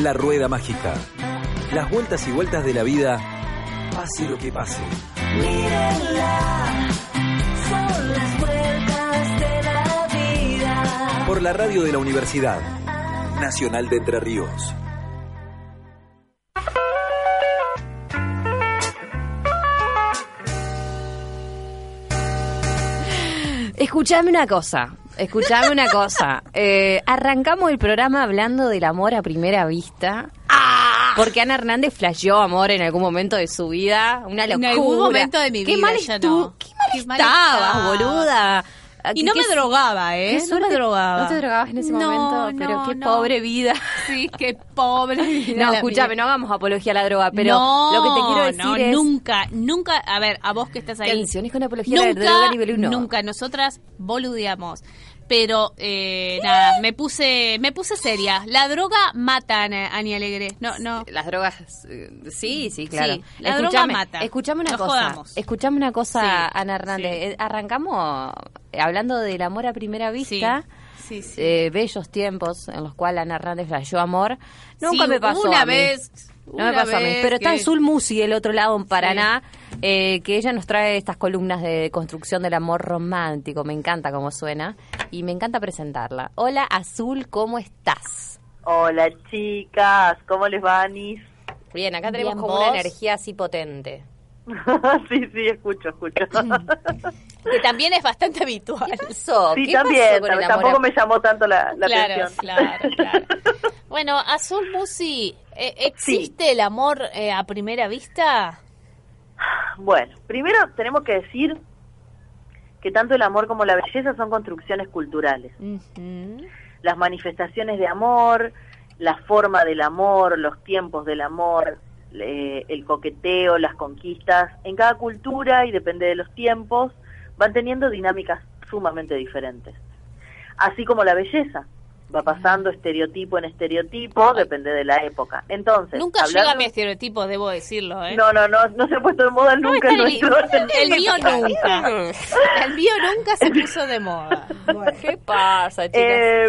La rueda mágica. Las vueltas y vueltas de la vida, pase lo que pase. Mírenla, son las vueltas de la vida. Por la radio de la Universidad Nacional de Entre Ríos. Escuchame una cosa, escuchame una cosa. Eh, arrancamos el programa hablando del amor a primera vista. Porque Ana Hernández flasheó amor en algún momento de su vida. Una En locura. algún momento de mi Qué vida, mal ya no. Qué mal Qué mal estabas, estaba. boluda. Y no me drogaba, ¿eh? No me drogaba. No te drogabas en ese No, momento, pero no, qué no. pobre vida. Sí, qué pobre. vida No, escúchame, no hagamos apología a la droga, pero lo que te quiero decir no, es... nunca, nunca, a ver, a vos que estás ahí. Canciones con apología a la nunca, droga nivel uno. Nunca, nosotras boludeamos. Pero, eh, nada, me puse, me puse seria. La droga mata, Ana- Ani Alegre. No, no. Las drogas, eh, sí, sí, claro. Sí, la droga mata. Escuchame una cosa. jodamos. Escuchame una cosa, Sí, Ana Hernández. sí. Eh, Arrancamos eh, hablando del amor a primera vista. Sí, sí. eh, bellos tiempos en los cuales Ana Hernández flasheó amor. Nunca me pasó. una a mí. vez, No me pasó a mí. Pero está en Sulmusi, el otro lado, en Paraná, eh, que ella nos trae estas columnas de construcción del amor romántico. Me encanta cómo suena y me encanta presentarla. Hola, Azul, ¿cómo estás? Hola chicas, ¿cómo les va Anis? Bien, acá tenemos Bien, como ¿vos? una energía así potente. sí, sí, escucho, escucho. Que también es bastante habitual. Eso, sí, ¿qué también, pasó con tampoco me llamó tanto la, la claro, atención. claro, claro. Bueno, Azul Musi, eh, ¿existe el amor eh, a primera vista? Bueno, primero tenemos que decir que tanto el amor como la belleza son construcciones culturales. Las manifestaciones de amor, la forma del amor, los tiempos del amor, eh, el coqueteo, las conquistas, en cada cultura y depende de los tiempos, van teniendo dinámicas sumamente diferentes. Así como la belleza, va pasando estereotipo en estereotipo, depende de la época. Entonces, Nunca llega a hablando- mi estereotipo, debo decirlo, ¿eh? No, no, no, no se ha puesto de moda nunca en el, nuestro... el mío nunca. El mío nunca se puso de moda. ¿Qué pasa, chicas? Eh,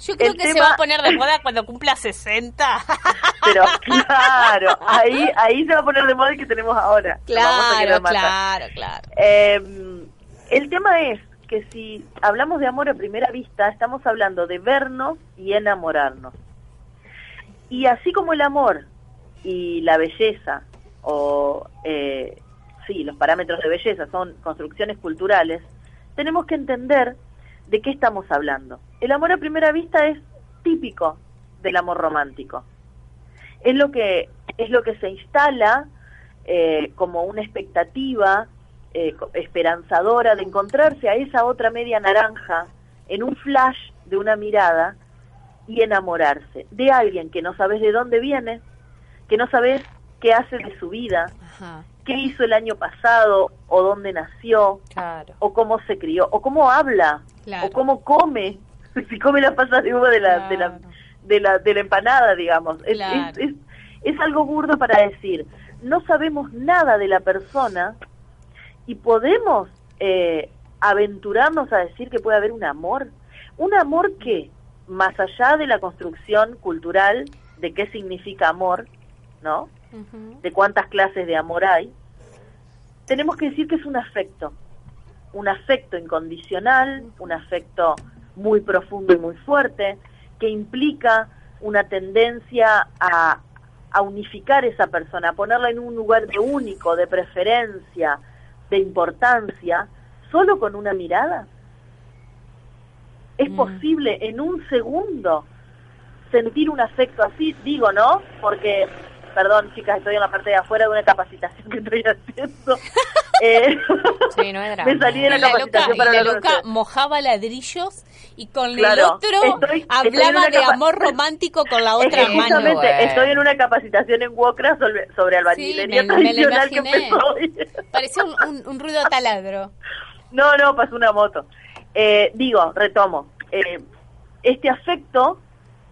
Yo creo el que se va a poner de moda cuando cumpla 60. pero claro, ahí ahí se va a poner de moda el que tenemos ahora. Vamos a Claro, matar. claro, claro. Eh, el tema es que si hablamos de amor a primera vista, estamos hablando de vernos y enamorarnos. Y así como el amor y la belleza, o eh, sí, los parámetros de belleza son construcciones culturales, tenemos que entender de qué estamos hablando. El amor a primera vista es típico del amor romántico. Es lo que, es lo que se instala eh, como una expectativa eh, esperanzadora de encontrarse a esa otra media naranja en un flash de una mirada y enamorarse de alguien que no sabes de dónde viene, que no sabes qué hace de su vida, Ajá. qué hizo el año pasado o dónde nació Claro. o cómo se crió o cómo habla Claro. o cómo come, si come la pasa de uva de la, de la de la de la empanada, digamos. Es, es, es, es algo burdo para decir, no sabemos nada de la persona y podemos eh, aventurarnos a decir que puede haber un amor. Un amor que, más allá de la construcción cultural de qué significa amor, ¿no? De cuántas clases de amor hay, tenemos que decir que es un afecto. Un afecto incondicional, un afecto muy profundo y muy fuerte, que implica una tendencia a, a unificar esa persona, a ponerla en un lugar de único, de preferencia, de importancia, solo con una mirada. Es Mm. posible en un segundo sentir un afecto así, digo, ¿no? Porque, perdón, chicas, estoy en la parte de afuera de una capacitación que estoy haciendo. Eh, Sí, no drama. me salí de la la loca, capacitación y para la con loca mojaba ladrillos y con Claro, el otro estoy- hablaba de amor romántico con la otra mano. justamente bueno. estoy en una capacitación en WOCRA sobre, sobre albañilería Sí, me- me tradicional que empezó hoy. Parecía un, un- un ruido taladro. No, no, pasó una moto. Eh, digo, retomo. eh, este afecto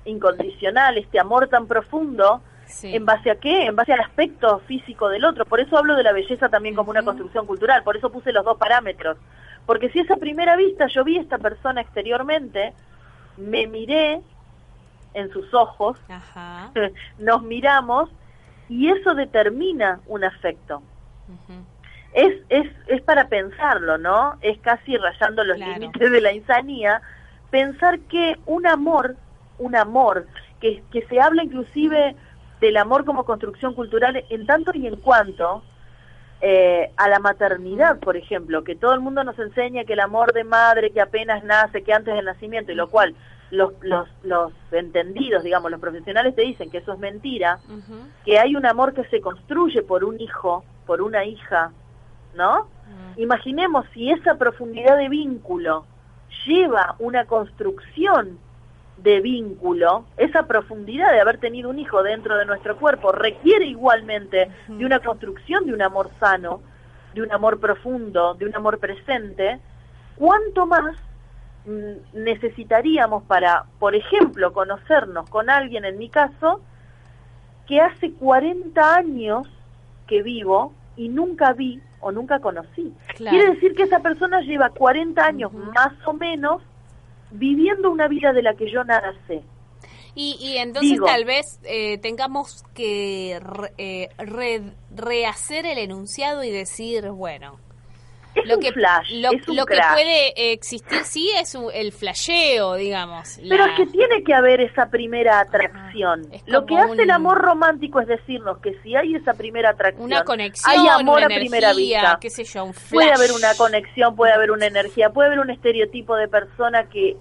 incondicional, este amor tan profundo, Sí. ¿en base a qué? En base al aspecto físico del otro. Por eso hablo de la belleza también como una construcción cultural. Por eso puse los dos parámetros. Porque si esa primera vista yo vi a esta persona exteriormente, me miré en sus ojos, Ajá. nos miramos y eso determina un afecto. ujú. Es, es, es para pensarlo, ¿no? Es casi rayando los Claro. límites de la insanía, pensar que un amor, un amor, que, que se habla inclusive del amor como construcción cultural en tanto y en cuanto eh, a la maternidad, por ejemplo, que todo el mundo nos enseña que el amor de madre que apenas nace, que antes del nacimiento, y lo cual los, los, los entendidos, digamos, los profesionales te dicen que eso es mentira, que hay un amor que se construye por un hijo, por una hija, ¿no? Imaginemos si esa profundidad de vínculo lleva una construcción de vínculo, esa profundidad de haber tenido un hijo dentro de nuestro cuerpo requiere igualmente de una construcción de un amor sano, de un amor profundo, de un amor presente, ¿cuánto más mm, necesitaríamos para, por ejemplo, conocernos con alguien, en mi caso, que hace 40 años que vivo y nunca vi o nunca conocí. Claro. Quiere decir que esa persona lleva 40 años más o menos viviendo una vida de la que yo nada sé. Y, y entonces Digo. tal vez eh, tengamos que re- eh, re- rehacer el enunciado y decir, bueno, Es lo un que, flash, lo, es un lo que crash. puede existir sí es un- el flasheo, digamos. Pero la- es que tiene que haber esa primera atracción. Lo que hace el amor romántico es decirnos que si hay esa primera atracción, una conexión, hay amor una a primera vista. qué sé yo, un flash. Puede haber una conexión, puede haber una energía, puede haber un estereotipo de persona que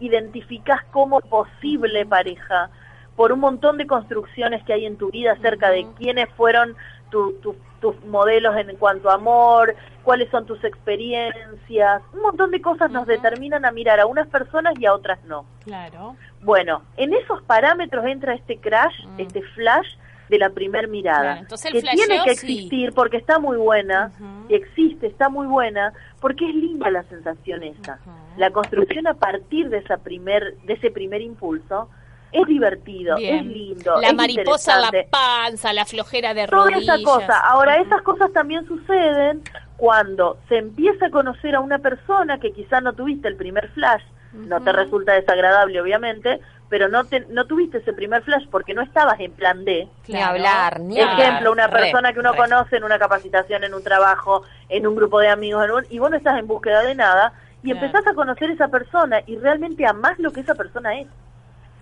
identificás como posible pareja por un montón de construcciones que hay en tu vida acerca de quiénes fueron tu- tu- tus modelos en cuanto a amor, cuáles son tus experiencias, un montón de cosas nos determinan a mirar a unas personas y a otras no. Claro. Bueno, en esos parámetros entra este crash, este flash de la primer mirada, Mm. Claro, entonces el que tiene que sí. existir porque está muy buena, y existe, está muy buena, porque es linda la sensación esa. La construcción a partir de esa primer, de ese primer impulso es divertido, Bien. es lindo, La es mariposa la panza, la flojera de toda rodillas. esa cosa. Ahora, esas cosas también suceden cuando se empieza a conocer a una persona que quizá no tuviste el primer flash, no te resulta desagradable, obviamente, pero no, te, no tuviste ese primer flash porque no estabas en plan D. Ni hablar, ni hablar. Ejemplo, una Re, persona que uno re. conoce en una capacitación, en un trabajo, en un grupo de amigos, en un- y vos no estás en búsqueda de nada, y Claro. empezás a conocer a esa persona y realmente amás lo que esa persona es.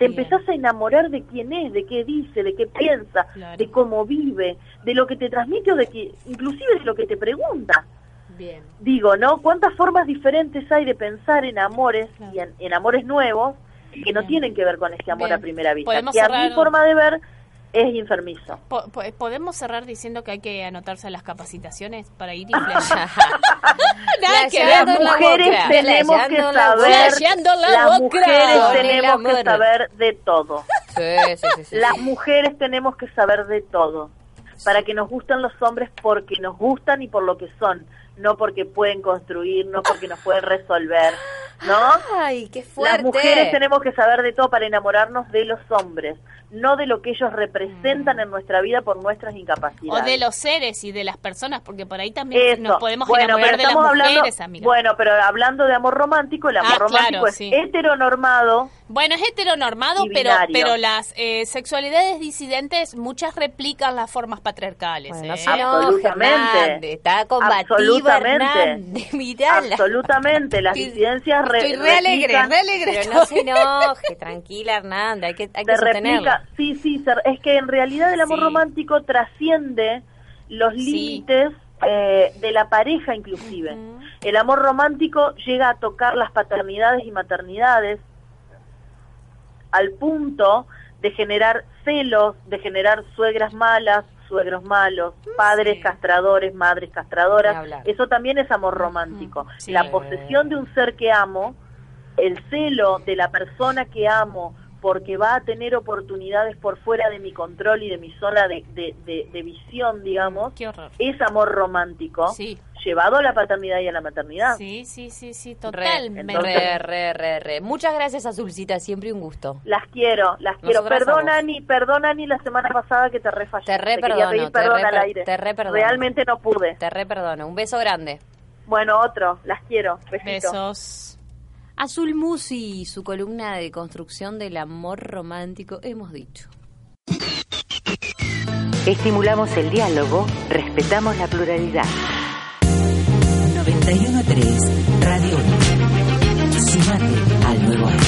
Te Bien. empezás a enamorar de quién es, de qué dice, de qué piensa, Claro. de cómo vive, de lo que te transmite o de que, inclusive de lo que te pregunta. Bien. Digo, ¿no? ¿Cuántas formas diferentes hay de pensar en amores y en, en amores nuevos que no tienen que ver con ese amor a primera vista? Que a cerrar- mi forma de ver es enfermizo. Po- po- ¿Podemos cerrar diciendo que hay que anotarse a las capacitaciones para ir influenciando? Nada que Flasheando ver. en la mujeres tenemos que saber, la las mujeres tenemos que saber de todo. Sí, sí, sí, sí. Las mujeres tenemos que saber de todo. Para que nos gusten los hombres porque nos gustan y por lo que son, no porque pueden construir, no porque nos pueden resolver, ¿no? Ay, qué fuerte. Las mujeres tenemos que saber de todo para enamorarnos de los hombres, no de lo que ellos representan en nuestra vida por nuestras O incapacidades. de los seres y de las personas, porque por ahí también Eso. nos podemos bueno, enamorar pero de las mujeres, hablando, amiga. Bueno, pero hablando de amor romántico, el amor Ah, romántico claro, es sí. heteronormado, Bueno, es heteronormado, pero, pero las eh, sexualidades disidentes, muchas replican las formas patriarcales. Bueno, ¿eh? Absolutamente. Hernández. Está combativa Absolutamente. Hernández. Absolutamente, las disidencias re- Estoy re alegre, re alegre. Pero no se enoje, tranquila Hernández. Hay que, hay que sostenerlo. sí, sí, es que en realidad el amor Sí. romántico trasciende los Sí. límites eh, de la pareja inclusive. El amor romántico llega a tocar las paternidades y maternidades al punto de generar celos, de generar suegras malas, suegros malos, padres Sí. castradores, madres castradoras. Eso también es amor romántico. sí. La posesión de un ser que amo, el celo de la persona que amo porque va a tener oportunidades por fuera de mi control y de mi zona de, de- de- de visión, digamos, es amor romántico Sí. Llevado a la paternidad y a la maternidad. Sí, sí, sí, sí, totalmente. re, re, re, re. Muchas gracias, Azulcita. Siempre un gusto. Las quiero, las quiero. Perdona, ni perdona ni la semana pasada que te refallé. Te re perdono, te perdón re al aire. te re perdono. Realmente no pude. Te re perdono. Un beso grande. Bueno, otro, las quiero. Besito. Besos. Azul Musi, su columna de construcción del amor romántico, hemos dicho. Estimulamos el diálogo, respetamos la pluralidad. 913 Radio Sumate al nuevo